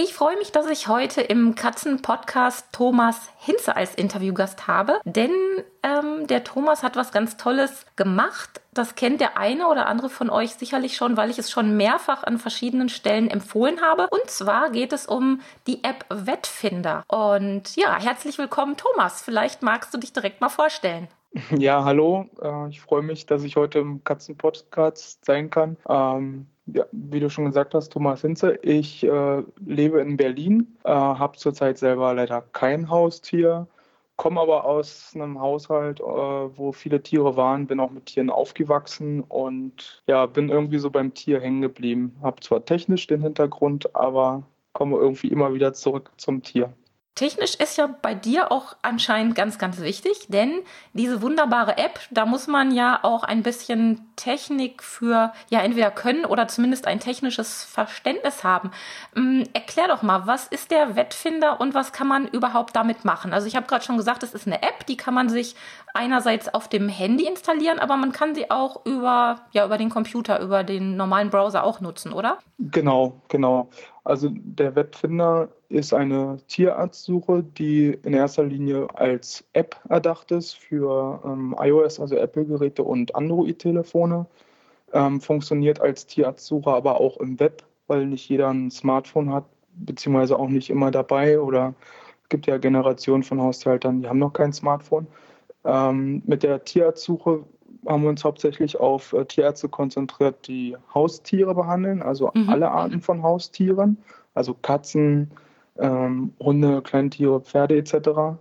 Ich freue mich, dass ich heute im Katzen-Podcast Thomas Hinze als Interviewgast habe, denn ähm, der Thomas hat was ganz Tolles gemacht. Das kennt der eine oder andere von euch sicherlich schon, weil ich es schon mehrfach an verschiedenen Stellen empfohlen habe. Und zwar geht es um die App Wettfinder. Und ja, herzlich willkommen, Thomas. Vielleicht magst du dich direkt mal vorstellen. Ja, hallo. Äh, ich freue mich, dass ich heute im Katzen-Podcast sein kann. Ähm, ja, wie du schon gesagt hast, Thomas Hinze. Ich äh, lebe in Berlin, äh, habe zurzeit selber leider kein Haustier, komme aber aus einem Haushalt, äh, wo viele Tiere waren, bin auch mit Tieren aufgewachsen und ja, bin irgendwie so beim Tier hängen geblieben. Habe zwar technisch den Hintergrund, aber komme irgendwie immer wieder zurück zum Tier. Technisch ist ja bei dir auch anscheinend ganz, ganz wichtig, denn diese wunderbare App, da muss man ja auch ein bisschen Technik für, ja, entweder können oder zumindest ein technisches Verständnis haben. Ähm, erklär doch mal, was ist der Wettfinder und was kann man überhaupt damit machen? Also ich habe gerade schon gesagt, es ist eine App, die kann man sich einerseits auf dem Handy installieren, aber man kann sie auch über, ja, über den Computer, über den normalen Browser auch nutzen, oder? Genau, genau. Also der Wettfinder ist eine Tierarztsuche, die in erster Linie als App erdacht ist für ähm, iOS, also Apple-Geräte und Android-Telefone. Ähm, funktioniert als Tierarztsuche aber auch im Web, weil nicht jeder ein Smartphone hat, beziehungsweise auch nicht immer dabei. Oder es gibt ja Generationen von Haushaltern, die haben noch kein Smartphone. Ähm, mit der Tierarztsuche haben wir uns hauptsächlich auf äh, Tierärzte konzentriert, die Haustiere behandeln, also mhm. alle Arten von Haustieren, also Katzen, ähm, Hunde, Kleintiere, Pferde etc.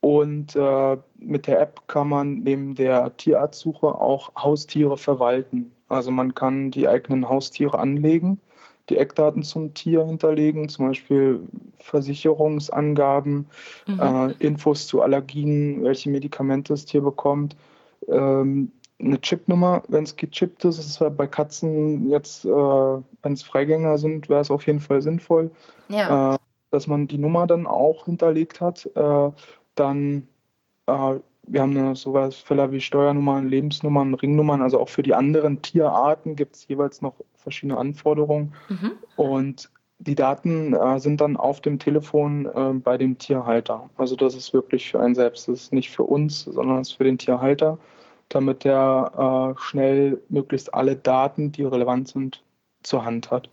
Und äh, mit der App kann man neben der Tierarztsuche auch Haustiere verwalten. Also man kann die eigenen Haustiere anlegen, die Eckdaten zum Tier hinterlegen, zum Beispiel Versicherungsangaben, mhm. äh, Infos zu Allergien, welche Medikamente das Tier bekommt, ähm, eine Chipnummer, wenn es gechippt ist. Das ist bei Katzen jetzt, äh, wenn es Freigänger sind, wäre es auf jeden Fall sinnvoll, ja. äh, dass man die Nummer dann auch hinterlegt hat. Äh, dann, äh, wir haben eine, sowas Fälle wie Steuernummern, Lebensnummern, Ringnummern. Also auch für die anderen Tierarten gibt es jeweils noch verschiedene Anforderungen. Mhm. Und die Daten äh, sind dann auf dem Telefon äh, bei dem Tierhalter. Also das ist wirklich für einen selbst. Das ist nicht für uns, sondern es ist für den Tierhalter, damit er äh, schnell möglichst alle Daten, die relevant sind, zur Hand hat.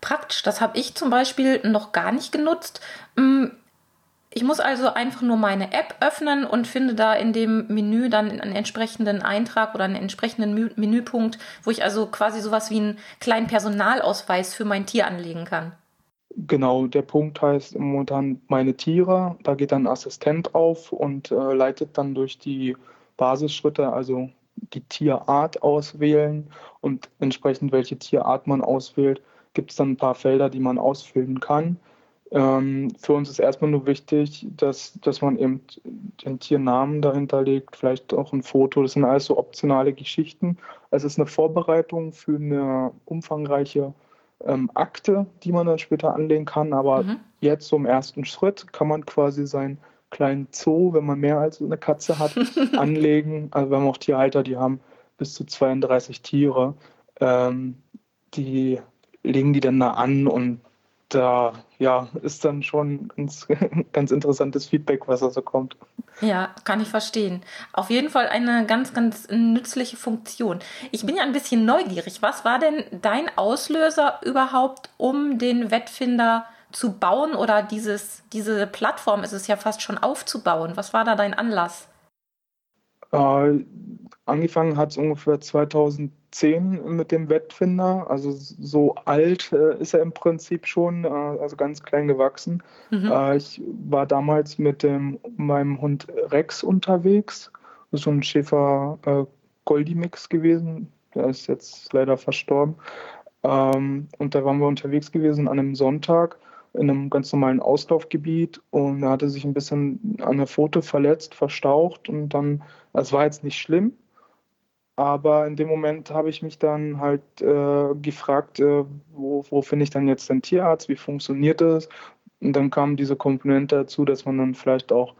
Praktisch, das habe ich zum Beispiel noch gar nicht genutzt. Mm, ich muss also einfach nur meine App öffnen und finde da in dem Menü dann einen entsprechenden Eintrag oder einen entsprechenden Menüpunkt, wo ich also quasi sowas wie einen kleinen Personalausweis für mein Tier anlegen kann. Genau, der Punkt heißt momentan meine Tiere. Da geht dann ein Assistent auf und äh, leitet dann durch die Basisschritte, also die Tierart auswählen und entsprechend welche Tierart man auswählt, gibt es dann ein paar Felder, die man ausfüllen kann. Ähm, für uns ist erstmal nur wichtig, dass, dass man eben den Tiernamen dahinter legt, vielleicht auch ein Foto. Das sind alles so optionale Geschichten. Es ist eine Vorbereitung für eine umfangreiche ähm, Akte, die man dann später anlegen kann. Aber mhm. jetzt so im ersten Schritt kann man quasi seinen kleinen Zoo, wenn man mehr als eine Katze hat, anlegen. Also wir haben auch Tierhalter, die haben bis zu 32 Tiere. Ähm, die legen die dann da an und da ja, ist dann schon ganz, ganz interessantes Feedback, was da so kommt. Ja, kann ich verstehen. Auf jeden Fall eine ganz, ganz nützliche Funktion. Ich bin ja ein bisschen neugierig. Was war denn dein Auslöser überhaupt, um den Wettfinder zu bauen oder dieses, diese Plattform ist es ja fast schon aufzubauen? Was war da dein Anlass? Äh, angefangen hat es ungefähr 2010 mit dem Wettfinder. Also so alt äh, ist er im Prinzip schon, äh, also ganz klein gewachsen. Mhm. Äh, ich war damals mit dem, meinem Hund Rex unterwegs. Das ist so ein Schäfer äh, Goldimix gewesen. Der ist jetzt leider verstorben. Ähm, und da waren wir unterwegs gewesen an einem Sonntag in einem ganz normalen Auslaufgebiet und er hatte sich ein bisschen an der Pfote verletzt, verstaucht und dann, es war jetzt nicht schlimm, Aber in dem Moment habe ich mich dann halt äh, gefragt, äh, wo, wo finde ich dann jetzt den Tierarzt, wie funktioniert das? Und dann kam diese Komponente dazu, dass man dann vielleicht auch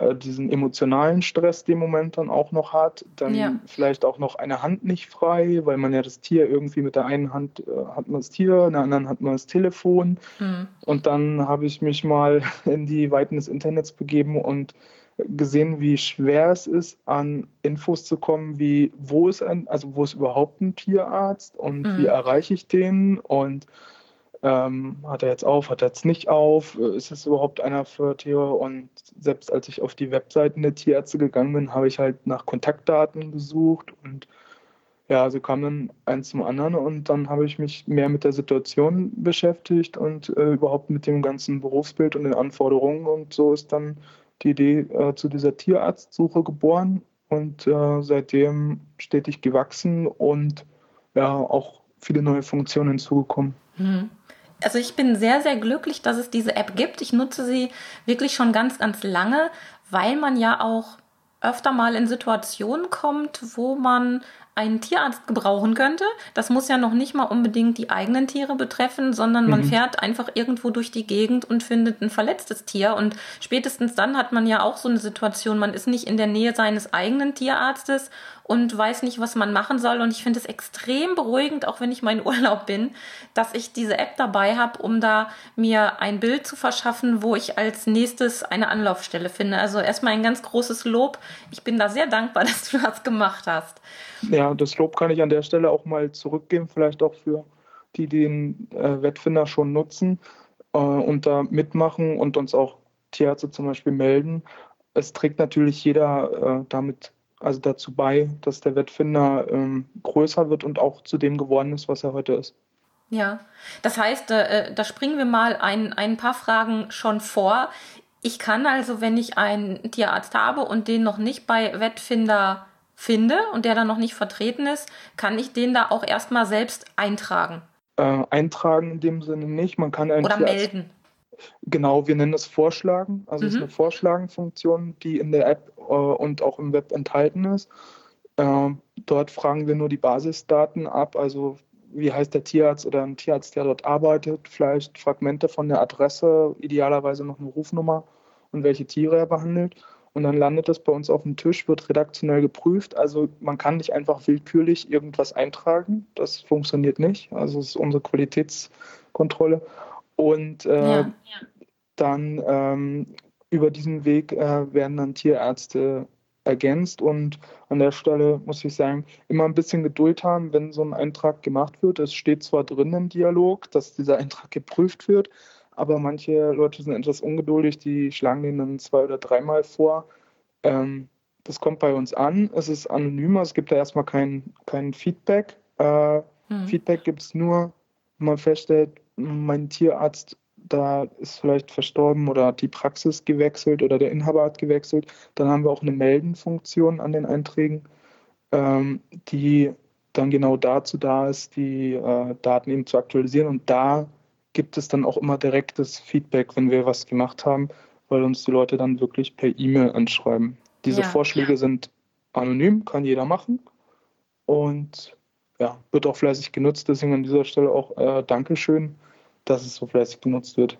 äh, diesen emotionalen Stress den Moment dann auch noch hat, dann ja. vielleicht auch noch eine Hand nicht frei, weil man ja das Tier irgendwie mit der einen Hand äh, hat man das Tier, in der anderen hat man das Telefon. Mhm. Und dann habe ich mich mal in die Weiten des Internets begeben und gesehen, wie schwer es ist, an Infos zu kommen, wie wo ist ein, also wo ist überhaupt ein Tierarzt und mhm. wie erreiche ich den und ähm, hat er jetzt auf, hat er jetzt nicht auf, ist es überhaupt einer für Tiere? Und selbst als ich auf die Webseiten der Tierärzte gegangen bin, habe ich halt nach Kontaktdaten gesucht und ja, so kam dann eins zum anderen und dann habe ich mich mehr mit der Situation beschäftigt und äh, überhaupt mit dem ganzen Berufsbild und den Anforderungen und so ist dann die Idee äh, zu dieser Tierarztsuche geboren und äh, seitdem stetig gewachsen und ja auch viele neue Funktionen hinzugekommen. Mhm. Also ich bin sehr, sehr glücklich, dass es diese App gibt. Ich nutze sie wirklich schon ganz, ganz lange, weil man ja auch öfter mal in Situationen kommt, wo man einen Tierarzt gebrauchen könnte. Das muss ja noch nicht mal unbedingt die eigenen Tiere betreffen, sondern man mhm. fährt einfach irgendwo durch die Gegend und findet ein verletztes Tier. Und spätestens dann hat man ja auch so eine Situation, man ist nicht in der Nähe seines eigenen Tierarztes und weiß nicht, was man machen soll. Und ich finde es extrem beruhigend, auch wenn ich mein Urlaub bin, dass ich diese App dabei habe, um da mir ein Bild zu verschaffen, wo ich als nächstes eine Anlaufstelle finde. Also erstmal ein ganz großes Lob. Ich bin da sehr dankbar, dass du das gemacht hast. Ja, das Lob kann ich an der Stelle auch mal zurückgeben, vielleicht auch für die, die den äh, Wettfinder schon nutzen äh, und da mitmachen und uns auch Tierärzte zum Beispiel melden. Es trägt natürlich jeder äh, damit also dazu bei, dass der Wettfinder ähm, größer wird und auch zu dem geworden ist, was er heute ist. Ja, das heißt, äh, da springen wir mal ein, ein paar Fragen schon vor. Ich kann also, wenn ich einen Tierarzt habe und den noch nicht bei Wettfinder finde und der dann noch nicht vertreten ist, kann ich den da auch erstmal selbst eintragen. Äh, eintragen in dem Sinne nicht. Man kann einen Oder Tierarzt, melden. Genau, wir nennen das Vorschlagen. Also mhm. es ist mhm. eine Vorschlagenfunktion, die in der App äh, und auch im Web enthalten ist. Äh, dort fragen wir nur die Basisdaten ab, also wie heißt der Tierarzt oder ein Tierarzt, der dort arbeitet, vielleicht Fragmente von der Adresse, idealerweise noch eine Rufnummer und welche Tiere er behandelt. Und dann landet das bei uns auf dem Tisch, wird redaktionell geprüft. Also man kann nicht einfach willkürlich irgendwas eintragen. Das funktioniert nicht. Also es ist unsere Qualitätskontrolle. Und äh, ja, ja. dann ähm, über diesen Weg äh, werden dann Tierärzte ergänzt und an der Stelle muss ich sagen, immer ein bisschen Geduld haben, wenn so ein Eintrag gemacht wird. Es steht zwar drin im Dialog, dass dieser Eintrag geprüft wird, aber manche Leute sind etwas ungeduldig, die schlagen den dann zwei oder dreimal vor. Ähm, das kommt bei uns an, es ist anonymer, es gibt da erstmal kein, kein Feedback. Äh, hm. Feedback gibt es nur, wenn man feststellt, mein Tierarzt da ist vielleicht verstorben oder die Praxis gewechselt oder der Inhaber hat gewechselt. Dann haben wir auch eine Meldenfunktion an den Einträgen, ähm, die dann genau dazu da ist, die äh, Daten eben zu aktualisieren. Und da gibt es dann auch immer direktes Feedback, wenn wir was gemacht haben, weil uns die Leute dann wirklich per E-Mail anschreiben. Diese ja, Vorschläge sind anonym, kann jeder machen. Und ja, wird auch fleißig genutzt. Deswegen an dieser Stelle auch äh, Dankeschön dass es so fleißig genutzt wird.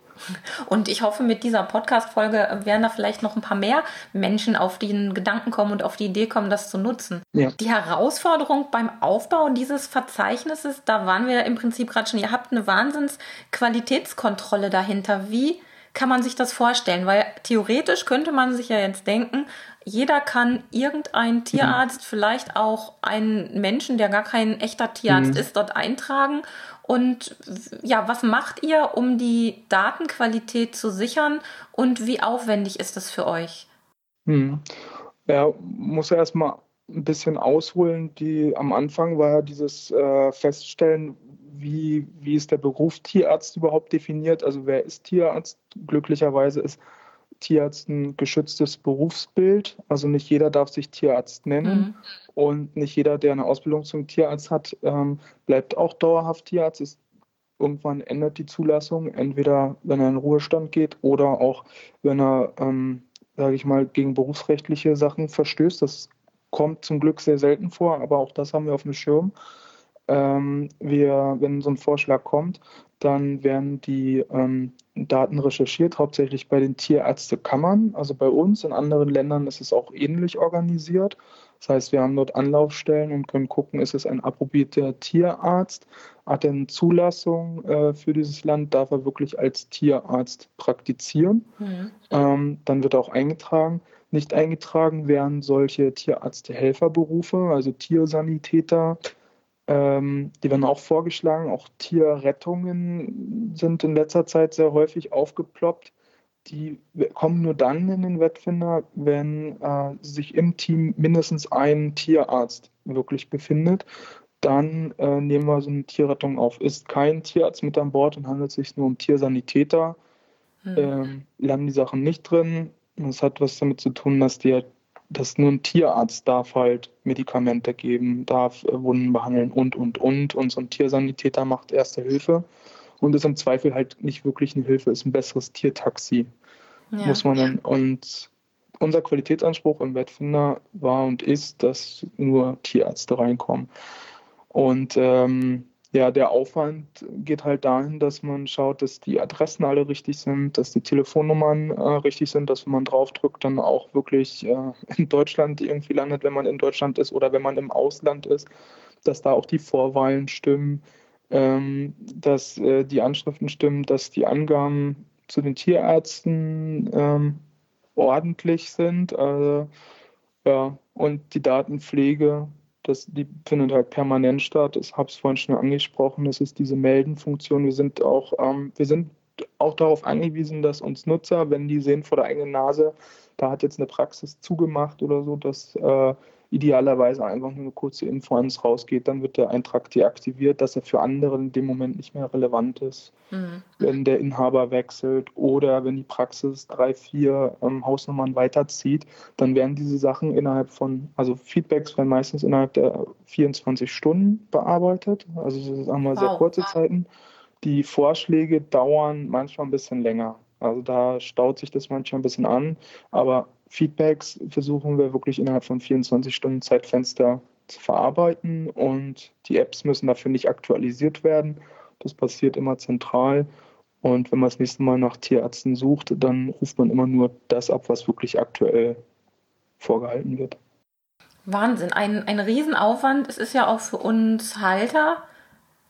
Und ich hoffe, mit dieser Podcast-Folge werden da vielleicht noch ein paar mehr Menschen auf den Gedanken kommen und auf die Idee kommen, das zu nutzen. Ja. Die Herausforderung beim Aufbau dieses Verzeichnisses, da waren wir im Prinzip gerade schon, ihr habt eine Wahnsinns-Qualitätskontrolle dahinter. Wie kann man sich das vorstellen? Weil theoretisch könnte man sich ja jetzt denken, jeder kann irgendein Tierarzt, mhm. vielleicht auch einen Menschen, der gar kein echter Tierarzt mhm. ist, dort eintragen und ja, was macht ihr, um die Datenqualität zu sichern und wie aufwendig ist das für euch? Hm. Ja, muss ja erstmal ein bisschen ausholen. Die, am Anfang war ja dieses äh, Feststellen, wie, wie ist der Beruf Tierarzt überhaupt definiert? Also wer ist Tierarzt? Glücklicherweise ist Tierarzt ein geschütztes Berufsbild. Also nicht jeder darf sich Tierarzt nennen. Mhm. Und nicht jeder, der eine Ausbildung zum Tierarzt hat, ähm, bleibt auch dauerhaft Tierarzt. Es, irgendwann ändert die Zulassung, entweder wenn er in Ruhestand geht oder auch wenn er, ähm, sage ich mal, gegen berufsrechtliche Sachen verstößt. Das kommt zum Glück sehr selten vor, aber auch das haben wir auf dem Schirm. Ähm, wir, wenn so ein Vorschlag kommt, dann werden die ähm, Daten recherchiert, hauptsächlich bei den Tierärztekammern, also bei uns. In anderen Ländern ist es auch ähnlich organisiert. Das heißt, wir haben dort Anlaufstellen und können gucken, ist es ein approbierter Tierarzt, hat er eine Zulassung äh, für dieses Land, darf er wirklich als Tierarzt praktizieren. Mhm. Ähm, dann wird er auch eingetragen. Nicht eingetragen werden solche Tierärzte-Helferberufe, also Tiersanitäter, ähm, die werden auch vorgeschlagen. Auch Tierrettungen sind in letzter Zeit sehr häufig aufgeploppt. Die kommen nur dann in den Wettfinder, wenn äh, sich im Team mindestens ein Tierarzt wirklich befindet. Dann äh, nehmen wir so eine Tierrettung auf. Ist kein Tierarzt mit an Bord und handelt es sich nur um Tiersanitäter, mhm. ähm, landen die Sachen nicht drin. Das hat was damit zu tun, dass die halt dass nur ein Tierarzt darf halt Medikamente geben, darf äh, Wunden behandeln und, und, und. Und so ein Tiersanitäter macht erste Hilfe und ist im Zweifel halt nicht wirklich eine Hilfe, ist ein besseres Tiertaxi. Ja. Muss man dann. Und unser Qualitätsanspruch im Wettfinder war und ist, dass nur Tierärzte reinkommen. Und ähm, ja, der Aufwand geht halt dahin, dass man schaut, dass die Adressen alle richtig sind, dass die Telefonnummern äh, richtig sind, dass wenn man draufdrückt, dann auch wirklich äh, in Deutschland irgendwie landet, wenn man in Deutschland ist oder wenn man im Ausland ist, dass da auch die Vorwahlen stimmen, ähm, dass äh, die Anschriften stimmen, dass die Angaben zu den Tierärzten ähm, ordentlich sind. Also, ja, und die Datenpflege das, die findet halt permanent statt. Ich habe es vorhin schon angesprochen, das ist diese Meldenfunktion. Wir sind auch, ähm, wir sind auch darauf angewiesen, dass uns Nutzer, wenn die sehen vor der eigenen Nase, da hat jetzt eine Praxis zugemacht oder so, dass äh, idealerweise einfach nur eine kurze Info ans rausgeht, dann wird der Eintrag deaktiviert, dass er für andere in dem Moment nicht mehr relevant ist. Mhm. Wenn der Inhaber wechselt oder wenn die Praxis drei, vier ähm, Hausnummern weiterzieht, dann werden diese Sachen innerhalb von, also Feedbacks werden meistens innerhalb der 24 Stunden bearbeitet. Also das sagen wir wow. sehr kurze Zeiten. Die Vorschläge dauern manchmal ein bisschen länger. Also da staut sich das manchmal ein bisschen an, aber Feedbacks versuchen wir wirklich innerhalb von 24 Stunden Zeitfenster zu verarbeiten und die Apps müssen dafür nicht aktualisiert werden. Das passiert immer zentral. Und wenn man das nächste Mal nach Tierärzten sucht, dann ruft man immer nur das ab, was wirklich aktuell vorgehalten wird. Wahnsinn, ein, ein Riesenaufwand. Es ist ja auch für uns Halter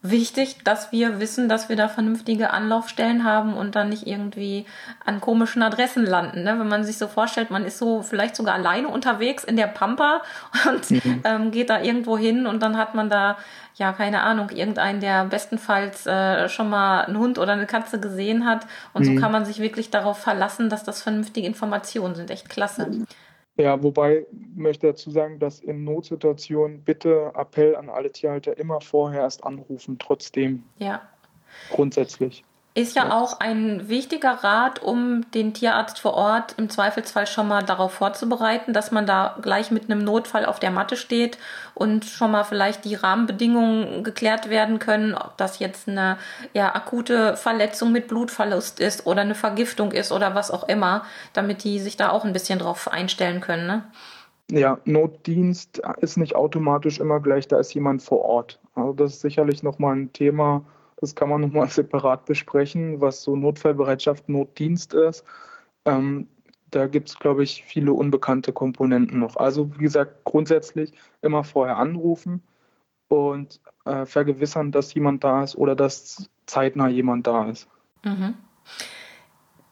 wichtig, dass wir wissen, dass wir da vernünftige Anlaufstellen haben und dann nicht irgendwie an komischen Adressen landen. Ne? Wenn man sich so vorstellt, man ist so vielleicht sogar alleine unterwegs in der Pampa und mhm. ähm, geht da irgendwo hin und dann hat man da, ja, keine Ahnung, irgendeinen, der bestenfalls äh, schon mal einen Hund oder eine Katze gesehen hat. Und mhm. so kann man sich wirklich darauf verlassen, dass das vernünftige Informationen sind. Echt klasse. Mhm. Ja, wobei möchte dazu sagen, dass in Notsituationen bitte Appell an alle Tierhalter immer vorher erst anrufen, trotzdem. Ja. Grundsätzlich. Ist ja, auch ein wichtiger Rat, um den Tierarzt vor Ort im Zweifelsfall schon mal darauf vorzubereiten, dass man da gleich mit einem Notfall auf der Matte steht und schon mal vielleicht die Rahmenbedingungen geklärt werden können, ob das jetzt eine ja, akute Verletzung mit Blutverlust ist oder eine Vergiftung ist oder was auch immer, damit die sich da auch ein bisschen drauf einstellen können. Ne? Ja, Notdienst ist nicht automatisch immer gleich, da ist jemand vor Ort. Also das ist sicherlich nochmal ein Thema, das kann man nochmal separat besprechen, was so Notfallbereitschaft, Notdienst ist. Ähm, da gibt es, glaube ich, viele unbekannte Komponenten noch. Also, wie gesagt, grundsätzlich immer vorher anrufen und äh, vergewissern, dass jemand da ist oder dass zeitnah jemand da ist. Mhm.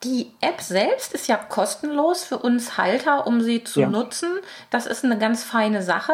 Die App selbst ist ja kostenlos für uns Halter, um sie zu ja. nutzen. Das ist eine ganz feine Sache.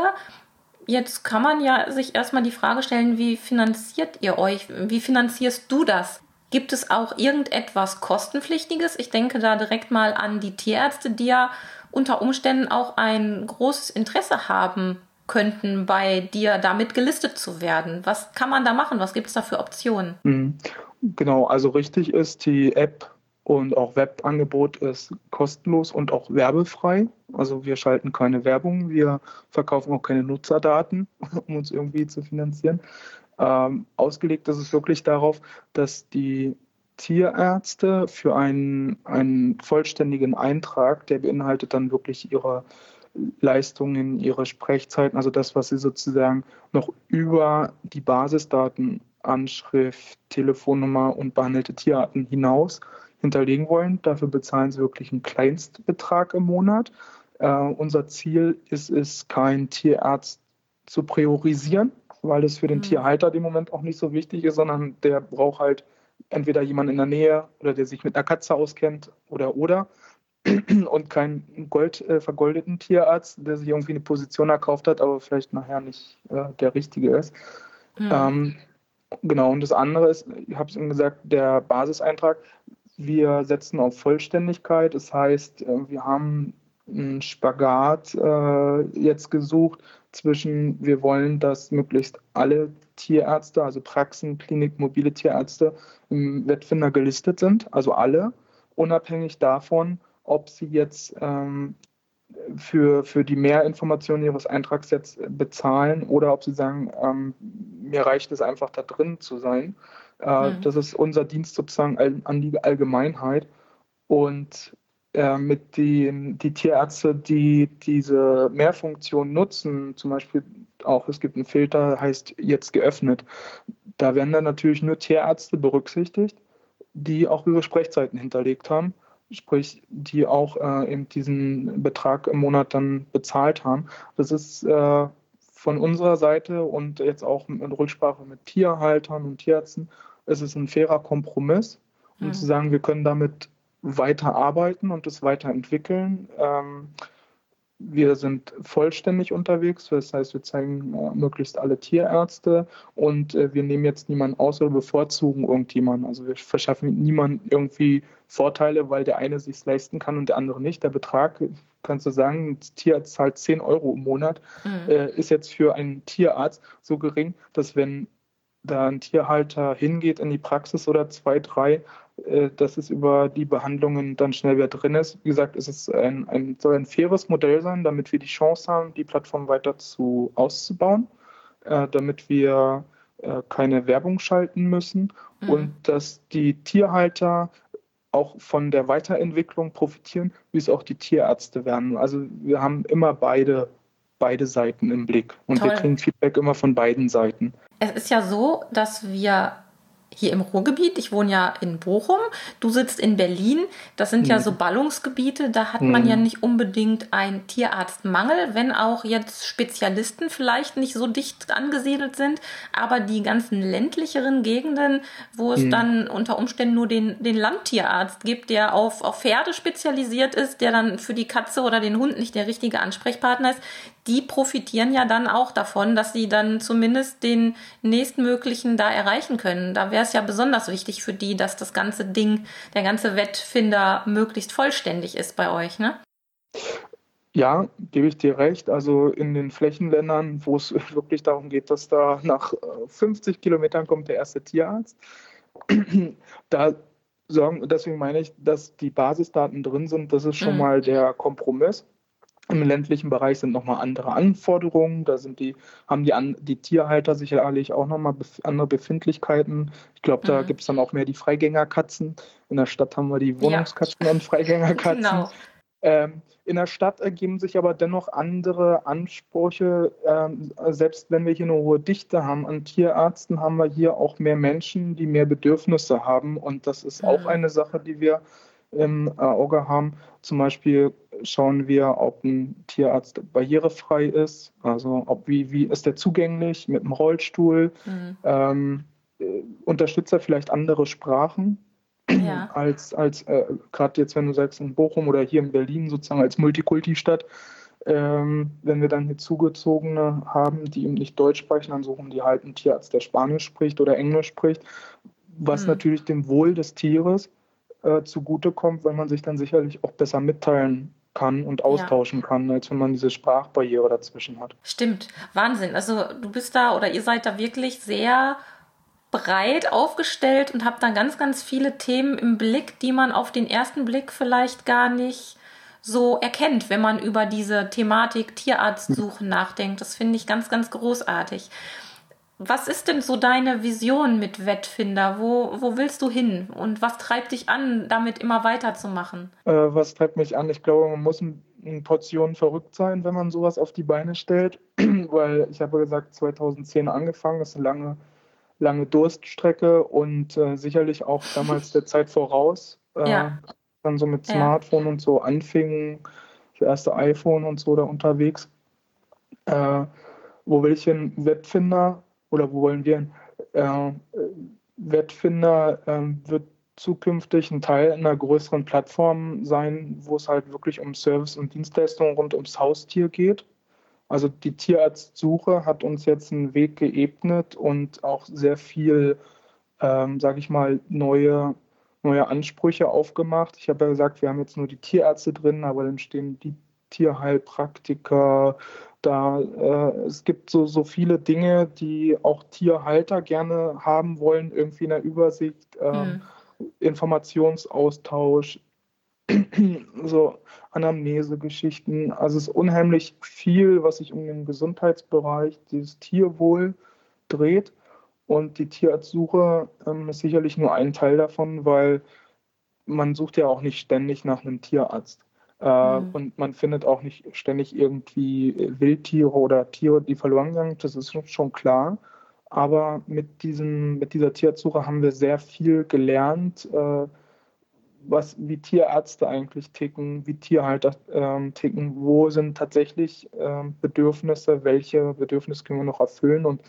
Jetzt kann man ja sich erstmal die Frage stellen, wie finanziert ihr euch? Wie finanzierst du das? Gibt es auch irgendetwas kostenpflichtiges? Ich denke da direkt mal an die Tierärzte, die ja unter Umständen auch ein großes Interesse haben könnten, bei dir damit gelistet zu werden. Was kann man da machen? Was gibt es da für Optionen? Mhm. Genau, also richtig ist, die App und auch Webangebot ist kostenlos und auch werbefrei. Also wir schalten keine Werbung, wir verkaufen auch keine Nutzerdaten, um uns irgendwie zu finanzieren. Ähm, ausgelegt ist es wirklich darauf, dass die Tierärzte für einen, einen vollständigen Eintrag, der beinhaltet dann wirklich ihre Leistungen, ihre Sprechzeiten, also das, was sie sozusagen noch über die Basisdaten Anschrift, Telefonnummer und behandelte Tierarten hinaus hinterlegen wollen. Dafür bezahlen sie wirklich einen Kleinstbetrag im Monat. Äh, unser Ziel ist es, keinen Tierarzt zu priorisieren, weil es für den mhm. Tierhalter im Moment auch nicht so wichtig ist, sondern der braucht halt entweder jemanden in der Nähe oder der sich mit einer Katze auskennt oder oder und keinen Gold, äh, vergoldeten Tierarzt, der sich irgendwie eine Position erkauft hat, aber vielleicht nachher nicht äh, der richtige ist. Mhm. Ähm, genau, und das andere ist, ich habe es Ihnen gesagt, der Basiseintrag. Wir setzen auf Vollständigkeit. Das heißt, äh, wir haben einen Spagat äh, jetzt gesucht zwischen, wir wollen, dass möglichst alle Tierärzte, also Praxen, Klinik, mobile Tierärzte im Wettfinder gelistet sind, also alle, unabhängig davon, ob sie jetzt ähm, für, für die Mehrinformation ihres Eintrags jetzt bezahlen oder ob sie sagen, ähm, mir reicht es einfach da drin zu sein. Äh, mhm. Das ist unser Dienst sozusagen an die Allgemeinheit. Und äh, mit den die Tierärzte, die diese Mehrfunktion nutzen, zum Beispiel auch, es gibt einen Filter, heißt jetzt geöffnet. Da werden dann natürlich nur Tierärzte berücksichtigt, die auch ihre Sprechzeiten hinterlegt haben sprich, die auch äh, eben diesen Betrag im Monat dann bezahlt haben. Das ist äh, von unserer Seite und jetzt auch in Rücksprache mit Tierhaltern und Tierärzten, es ist ein fairer Kompromiss, um mhm. zu sagen, wir können damit weiter arbeiten und es weiterentwickeln. Ähm, wir sind vollständig unterwegs, das heißt, wir zeigen äh, möglichst alle Tierärzte und äh, wir nehmen jetzt niemanden aus oder bevorzugen irgendjemanden. Also wir verschaffen niemanden irgendwie Vorteile, weil der eine sich leisten kann und der andere nicht. Der Betrag, kannst du sagen, ein Tierarzt zahlt 10 Euro im Monat, mhm. äh, ist jetzt für einen Tierarzt so gering, dass wenn da ein Tierhalter hingeht in die Praxis oder zwei, drei, äh, dass es über die Behandlungen dann schnell wieder drin ist. Wie gesagt, es ist ein, ein, soll ein faires Modell sein, damit wir die Chance haben, die Plattform weiter zu, auszubauen, äh, damit wir äh, keine Werbung schalten müssen mhm. und dass die Tierhalter auch von der Weiterentwicklung profitieren, wie es auch die Tierärzte werden. Also wir haben immer beide, beide Seiten im Blick und Toll. wir kriegen Feedback immer von beiden Seiten. Es ist ja so, dass wir hier im Ruhrgebiet. Ich wohne ja in Bochum. Du sitzt in Berlin. Das sind mhm. ja so Ballungsgebiete. Da hat man mhm. ja nicht unbedingt einen Tierarztmangel, wenn auch jetzt Spezialisten vielleicht nicht so dicht angesiedelt sind. Aber die ganzen ländlicheren Gegenden, wo es mhm. dann unter Umständen nur den, den Landtierarzt gibt, der auf, auf Pferde spezialisiert ist, der dann für die Katze oder den Hund nicht der richtige Ansprechpartner ist, die profitieren ja dann auch davon, dass sie dann zumindest den nächstmöglichen da erreichen können. Da wäre es ja besonders wichtig für die, dass das ganze Ding, der ganze Wettfinder möglichst vollständig ist bei euch, ne? Ja, gebe ich dir recht. Also in den Flächenländern, wo es wirklich darum geht, dass da nach 50 äh, Kilometern kommt der erste Tierarzt, da sorgen, deswegen meine ich, dass die Basisdaten drin sind, das ist schon mhm. mal der Kompromiss. Im ländlichen Bereich sind nochmal andere Anforderungen. Da sind die, haben die, an, die Tierhalter sicherlich auch nochmal bef andere Befindlichkeiten. Ich glaube, da mhm. gibt es dann auch mehr die Freigängerkatzen. In der Stadt haben wir die Wohnungskatzen ja. und Freigängerkatzen. Genau. Ähm, in der Stadt ergeben sich aber dennoch andere Ansprüche. Ähm, selbst wenn wir hier eine hohe Dichte haben an Tierärzten, haben wir hier auch mehr Menschen, die mehr Bedürfnisse haben. Und das ist mhm. auch eine Sache, die wir im Auge haben. Zum Beispiel schauen wir, ob ein Tierarzt barrierefrei ist, also ob wie, wie ist der zugänglich mit dem Rollstuhl, mhm. ähm, äh, unterstützt er vielleicht andere Sprachen. Ja. Als, als äh, gerade jetzt, wenn du sagst, in Bochum oder hier in Berlin sozusagen als Multikulti-Stadt, ähm, wenn wir dann hier Zugezogene haben, die eben nicht Deutsch sprechen, dann suchen die halt einen Tierarzt, der Spanisch spricht oder Englisch spricht, was mhm. natürlich dem Wohl des Tieres äh, zugutekommt, weil man sich dann sicherlich auch besser mitteilen kann und austauschen ja. kann, als wenn man diese Sprachbarriere dazwischen hat. Stimmt, Wahnsinn. Also du bist da oder ihr seid da wirklich sehr breit aufgestellt und habt dann ganz, ganz viele Themen im Blick, die man auf den ersten Blick vielleicht gar nicht so erkennt, wenn man über diese Thematik Tierarztsuchen nachdenkt. Das finde ich ganz, ganz großartig. Was ist denn so deine Vision mit Wettfinder? Wo, wo willst du hin? Und was treibt dich an, damit immer weiterzumachen? Äh, was treibt mich an? Ich glaube, man muss eine Portion verrückt sein, wenn man sowas auf die Beine stellt, weil ich habe gesagt, 2010 angefangen, das ist eine lange, lange Durststrecke und äh, sicherlich auch damals der Zeit voraus. Äh, ja. Dann so mit Smartphone ja. und so anfingen, das erste iPhone und so da unterwegs. Äh, wo will ich hin? Wettfinder oder wo wollen wir hin? Äh, Wettfinder ähm, wird zukünftig ein Teil einer größeren Plattform sein, wo es halt wirklich um Service und Dienstleistungen rund ums Haustier geht. Also die Tierarztsuche hat uns jetzt einen Weg geebnet und auch sehr viel, ähm, sage ich mal, neue, neue Ansprüche aufgemacht. Ich habe ja gesagt, wir haben jetzt nur die Tierärzte drin, aber dann stehen die Tierheilpraktiker, da äh, es gibt so, so viele Dinge, die auch Tierhalter gerne haben wollen, irgendwie in der Übersicht. Ähm, mhm Informationsaustausch, so Anamnese-Geschichten. Also es ist unheimlich viel, was sich um den Gesundheitsbereich, dieses Tierwohl dreht. Und die Tierarztsuche ähm, ist sicherlich nur ein Teil davon, weil man sucht ja auch nicht ständig nach einem Tierarzt. Äh, mhm. Und man findet auch nicht ständig irgendwie Wildtiere oder Tiere, die verloren gegangen sind. Das ist schon klar. Aber mit, diesem, mit dieser Tierzsuche haben wir sehr viel gelernt, äh, was, wie Tierärzte eigentlich ticken, wie Tierhalter äh, ticken, wo sind tatsächlich äh, Bedürfnisse, welche Bedürfnisse können wir noch erfüllen. Und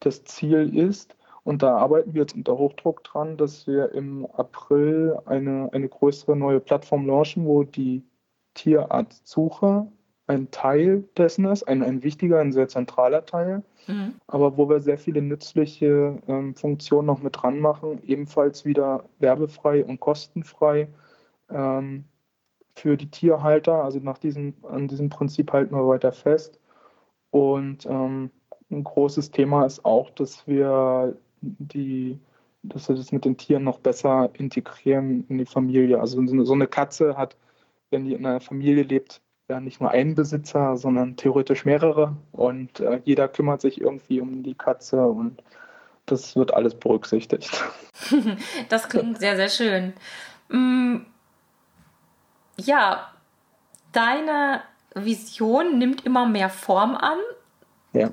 das Ziel ist, und da arbeiten wir jetzt unter Hochdruck dran, dass wir im April eine, eine größere neue Plattform launchen, wo die Tierarztsuche ein Teil dessen ist, ein, ein wichtiger, ein sehr zentraler Teil, mhm. aber wo wir sehr viele nützliche ähm, Funktionen noch mit dran machen, ebenfalls wieder werbefrei und kostenfrei ähm, für die Tierhalter. Also nach diesem, an diesem Prinzip halten wir weiter fest. Und ähm, ein großes Thema ist auch, dass wir die dass wir das mit den Tieren noch besser integrieren in die Familie. Also so eine Katze hat, wenn die in einer Familie lebt, ja nicht nur einen Besitzer, sondern theoretisch mehrere. Und äh, jeder kümmert sich irgendwie um die Katze und das wird alles berücksichtigt. das klingt sehr, sehr schön. Mm, ja, deine Vision nimmt immer mehr Form an. Ja.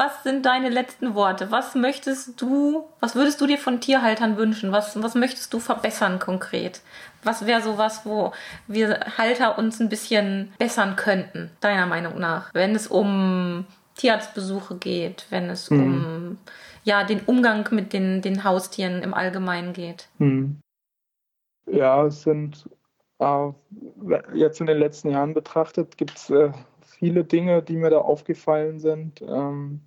Was sind deine letzten Worte? Was möchtest du, was würdest du dir von Tierhaltern wünschen? Was, was möchtest du verbessern konkret? Was wäre so was, wo wir Halter uns ein bisschen bessern könnten, deiner Meinung nach, wenn es um Tierarztbesuche geht, wenn es mhm. um ja, den Umgang mit den, den Haustieren im Allgemeinen geht? Mhm. Ja, es sind äh, jetzt in den letzten Jahren betrachtet, gibt es äh, viele Dinge, die mir da aufgefallen sind. Ähm,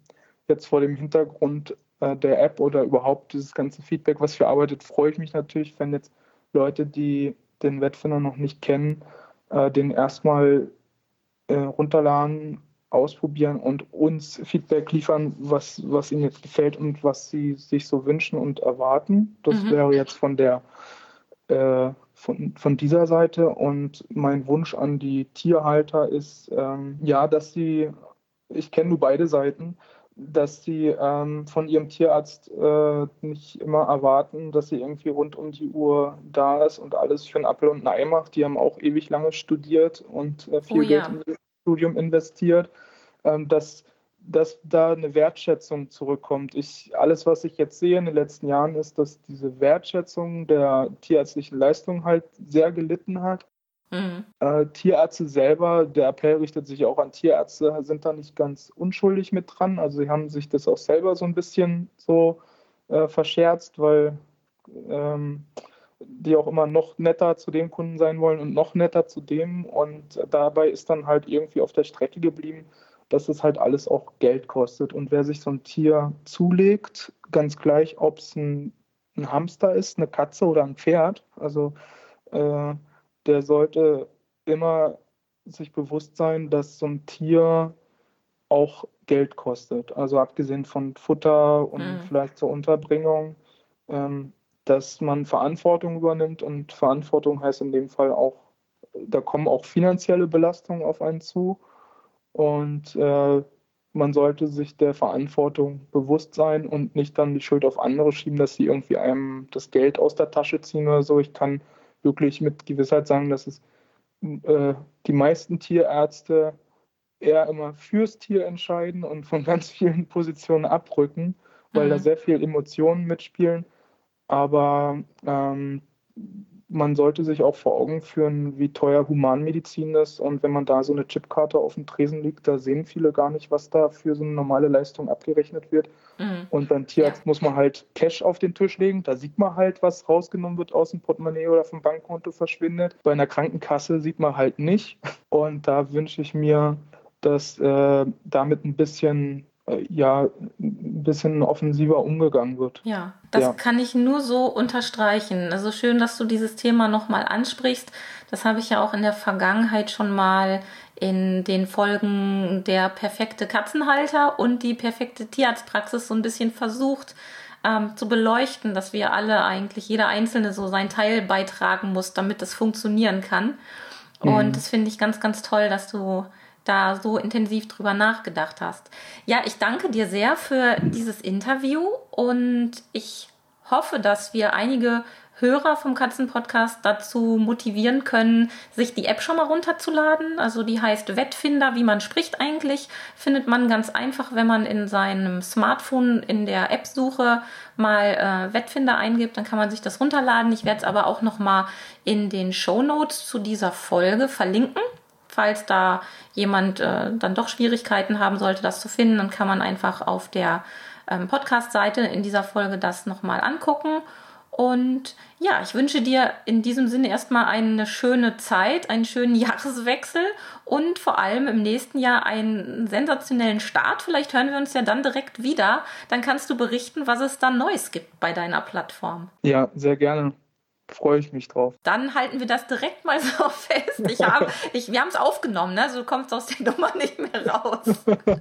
jetzt vor dem Hintergrund äh, der App oder überhaupt dieses ganze Feedback, was verarbeitet, freue ich mich natürlich, wenn jetzt Leute, die den Wettfinder noch nicht kennen, äh, den erstmal äh, runterladen, ausprobieren und uns Feedback liefern, was, was ihnen jetzt gefällt und was sie sich so wünschen und erwarten. Das mhm. wäre jetzt von der äh, von, von dieser Seite. Und mein Wunsch an die Tierhalter ist, ähm, ja, dass sie, ich kenne nur beide Seiten, dass sie ähm, von ihrem Tierarzt äh, nicht immer erwarten, dass sie irgendwie rund um die Uhr da ist und alles für einen Apfel und ein Ei macht. Die haben auch ewig lange studiert und äh, viel oh, Geld ja. in das Studium investiert, ähm, dass, dass da eine Wertschätzung zurückkommt. Ich, alles, was ich jetzt sehe in den letzten Jahren, ist, dass diese Wertschätzung der tierärztlichen Leistung halt sehr gelitten hat Mhm. Äh, Tierärzte selber, der Appell richtet sich auch an Tierärzte, sind da nicht ganz unschuldig mit dran. Also sie haben sich das auch selber so ein bisschen so äh, verscherzt, weil ähm, die auch immer noch netter zu dem Kunden sein wollen und noch netter zu dem. Und dabei ist dann halt irgendwie auf der Strecke geblieben, dass es halt alles auch Geld kostet. Und wer sich so ein Tier zulegt, ganz gleich, ob es ein, ein, Hamster ist, eine Katze oder ein Pferd, also äh, der sollte immer sich bewusst sein, dass so ein Tier auch Geld kostet. Also abgesehen von Futter und mhm. vielleicht zur Unterbringung, ähm, dass man Verantwortung übernimmt und Verantwortung heißt in dem Fall auch, da kommen auch finanzielle Belastungen auf einen zu und äh, man sollte sich der Verantwortung bewusst sein und nicht dann die Schuld auf andere schieben, dass sie irgendwie einem das Geld aus der Tasche ziehen oder so. Ich kann wirklich mit Gewissheit sagen, dass es äh, die meisten Tierärzte eher immer fürs Tier entscheiden und von ganz vielen Positionen abrücken, weil mhm. da sehr viel Emotionen mitspielen. Aber ähm, man sollte sich auch vor Augen führen, wie teuer Humanmedizin ist. Und wenn man da so eine Chipkarte auf dem Tresen liegt, da sehen viele gar nicht, was da für so eine normale Leistung abgerechnet wird. Mhm. Und beim Tierarzt ja. muss man halt Cash auf den Tisch legen. Da sieht man halt, was rausgenommen wird aus dem Portemonnaie oder vom Bankkonto verschwindet. Bei einer Krankenkasse sieht man halt nicht. Und da wünsche ich mir, dass äh, damit ein bisschen ja ein bisschen offensiver umgegangen wird. Ja, das ja. kann ich nur so unterstreichen. Also schön, dass du dieses Thema nochmal ansprichst. Das habe ich ja auch in der Vergangenheit schon mal in den Folgen der perfekte Katzenhalter und die perfekte Tierarztpraxis so ein bisschen versucht ähm, zu beleuchten, dass wir alle eigentlich, jeder Einzelne so seinen Teil beitragen muss, damit das funktionieren kann. Mhm. Und das finde ich ganz, ganz toll, dass du da so intensiv drüber nachgedacht hast. Ja, ich danke dir sehr für dieses Interview und ich hoffe, dass wir einige Hörer vom Katzenpodcast dazu motivieren können, sich die App schon mal runterzuladen. Also die heißt Wettfinder, wie man spricht eigentlich. Findet man ganz einfach, wenn man in seinem Smartphone in der App-Suche mal äh, Wettfinder eingibt, dann kann man sich das runterladen. Ich werde es aber auch noch mal in den Show Notes zu dieser Folge verlinken. Falls da jemand äh, dann doch Schwierigkeiten haben sollte, das zu finden, dann kann man einfach auf der ähm, Podcast-Seite in dieser Folge das nochmal angucken. Und ja, ich wünsche dir in diesem Sinne erstmal eine schöne Zeit, einen schönen Jahreswechsel und vor allem im nächsten Jahr einen sensationellen Start. Vielleicht hören wir uns ja dann direkt wieder. Dann kannst du berichten, was es dann Neues gibt bei deiner Plattform. Ja, sehr gerne freue ich mich drauf. Dann halten wir das direkt mal so fest. Ich hab, ich, wir haben es aufgenommen, ne? so du kommst aus der Nummer nicht mehr raus.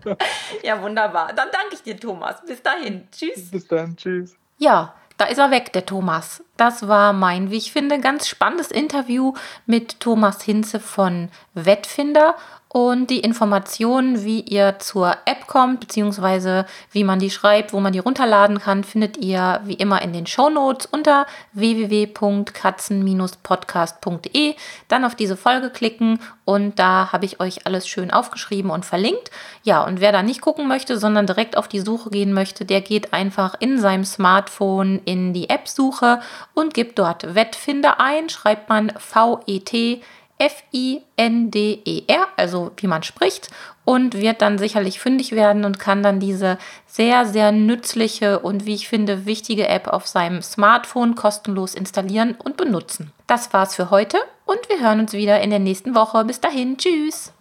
ja, wunderbar. Dann danke ich dir, Thomas. Bis dahin. Tschüss. Bis dann. Tschüss. Ja, da ist er weg, der Thomas. Das war mein, wie ich finde, ganz spannendes Interview mit Thomas Hinze von Wettfinder und die Informationen, wie ihr zur App kommt, beziehungsweise wie man die schreibt, wo man die runterladen kann, findet ihr wie immer in den Show Notes unter www.katzen-podcast.de. Dann auf diese Folge klicken und da habe ich euch alles schön aufgeschrieben und verlinkt. Ja, und wer da nicht gucken möchte, sondern direkt auf die Suche gehen möchte, der geht einfach in seinem Smartphone in die App-Suche und gibt dort Wettfinder ein, schreibt man V-E-T F-I-N-D-E-R, also wie man spricht, und wird dann sicherlich fündig werden und kann dann diese sehr, sehr nützliche und wie ich finde wichtige App auf seinem Smartphone kostenlos installieren und benutzen. Das war's für heute und wir hören uns wieder in der nächsten Woche. Bis dahin, tschüss!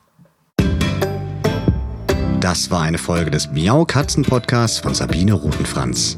Das war eine Folge des Miau Katzen Podcasts von Sabine Rutenfranz.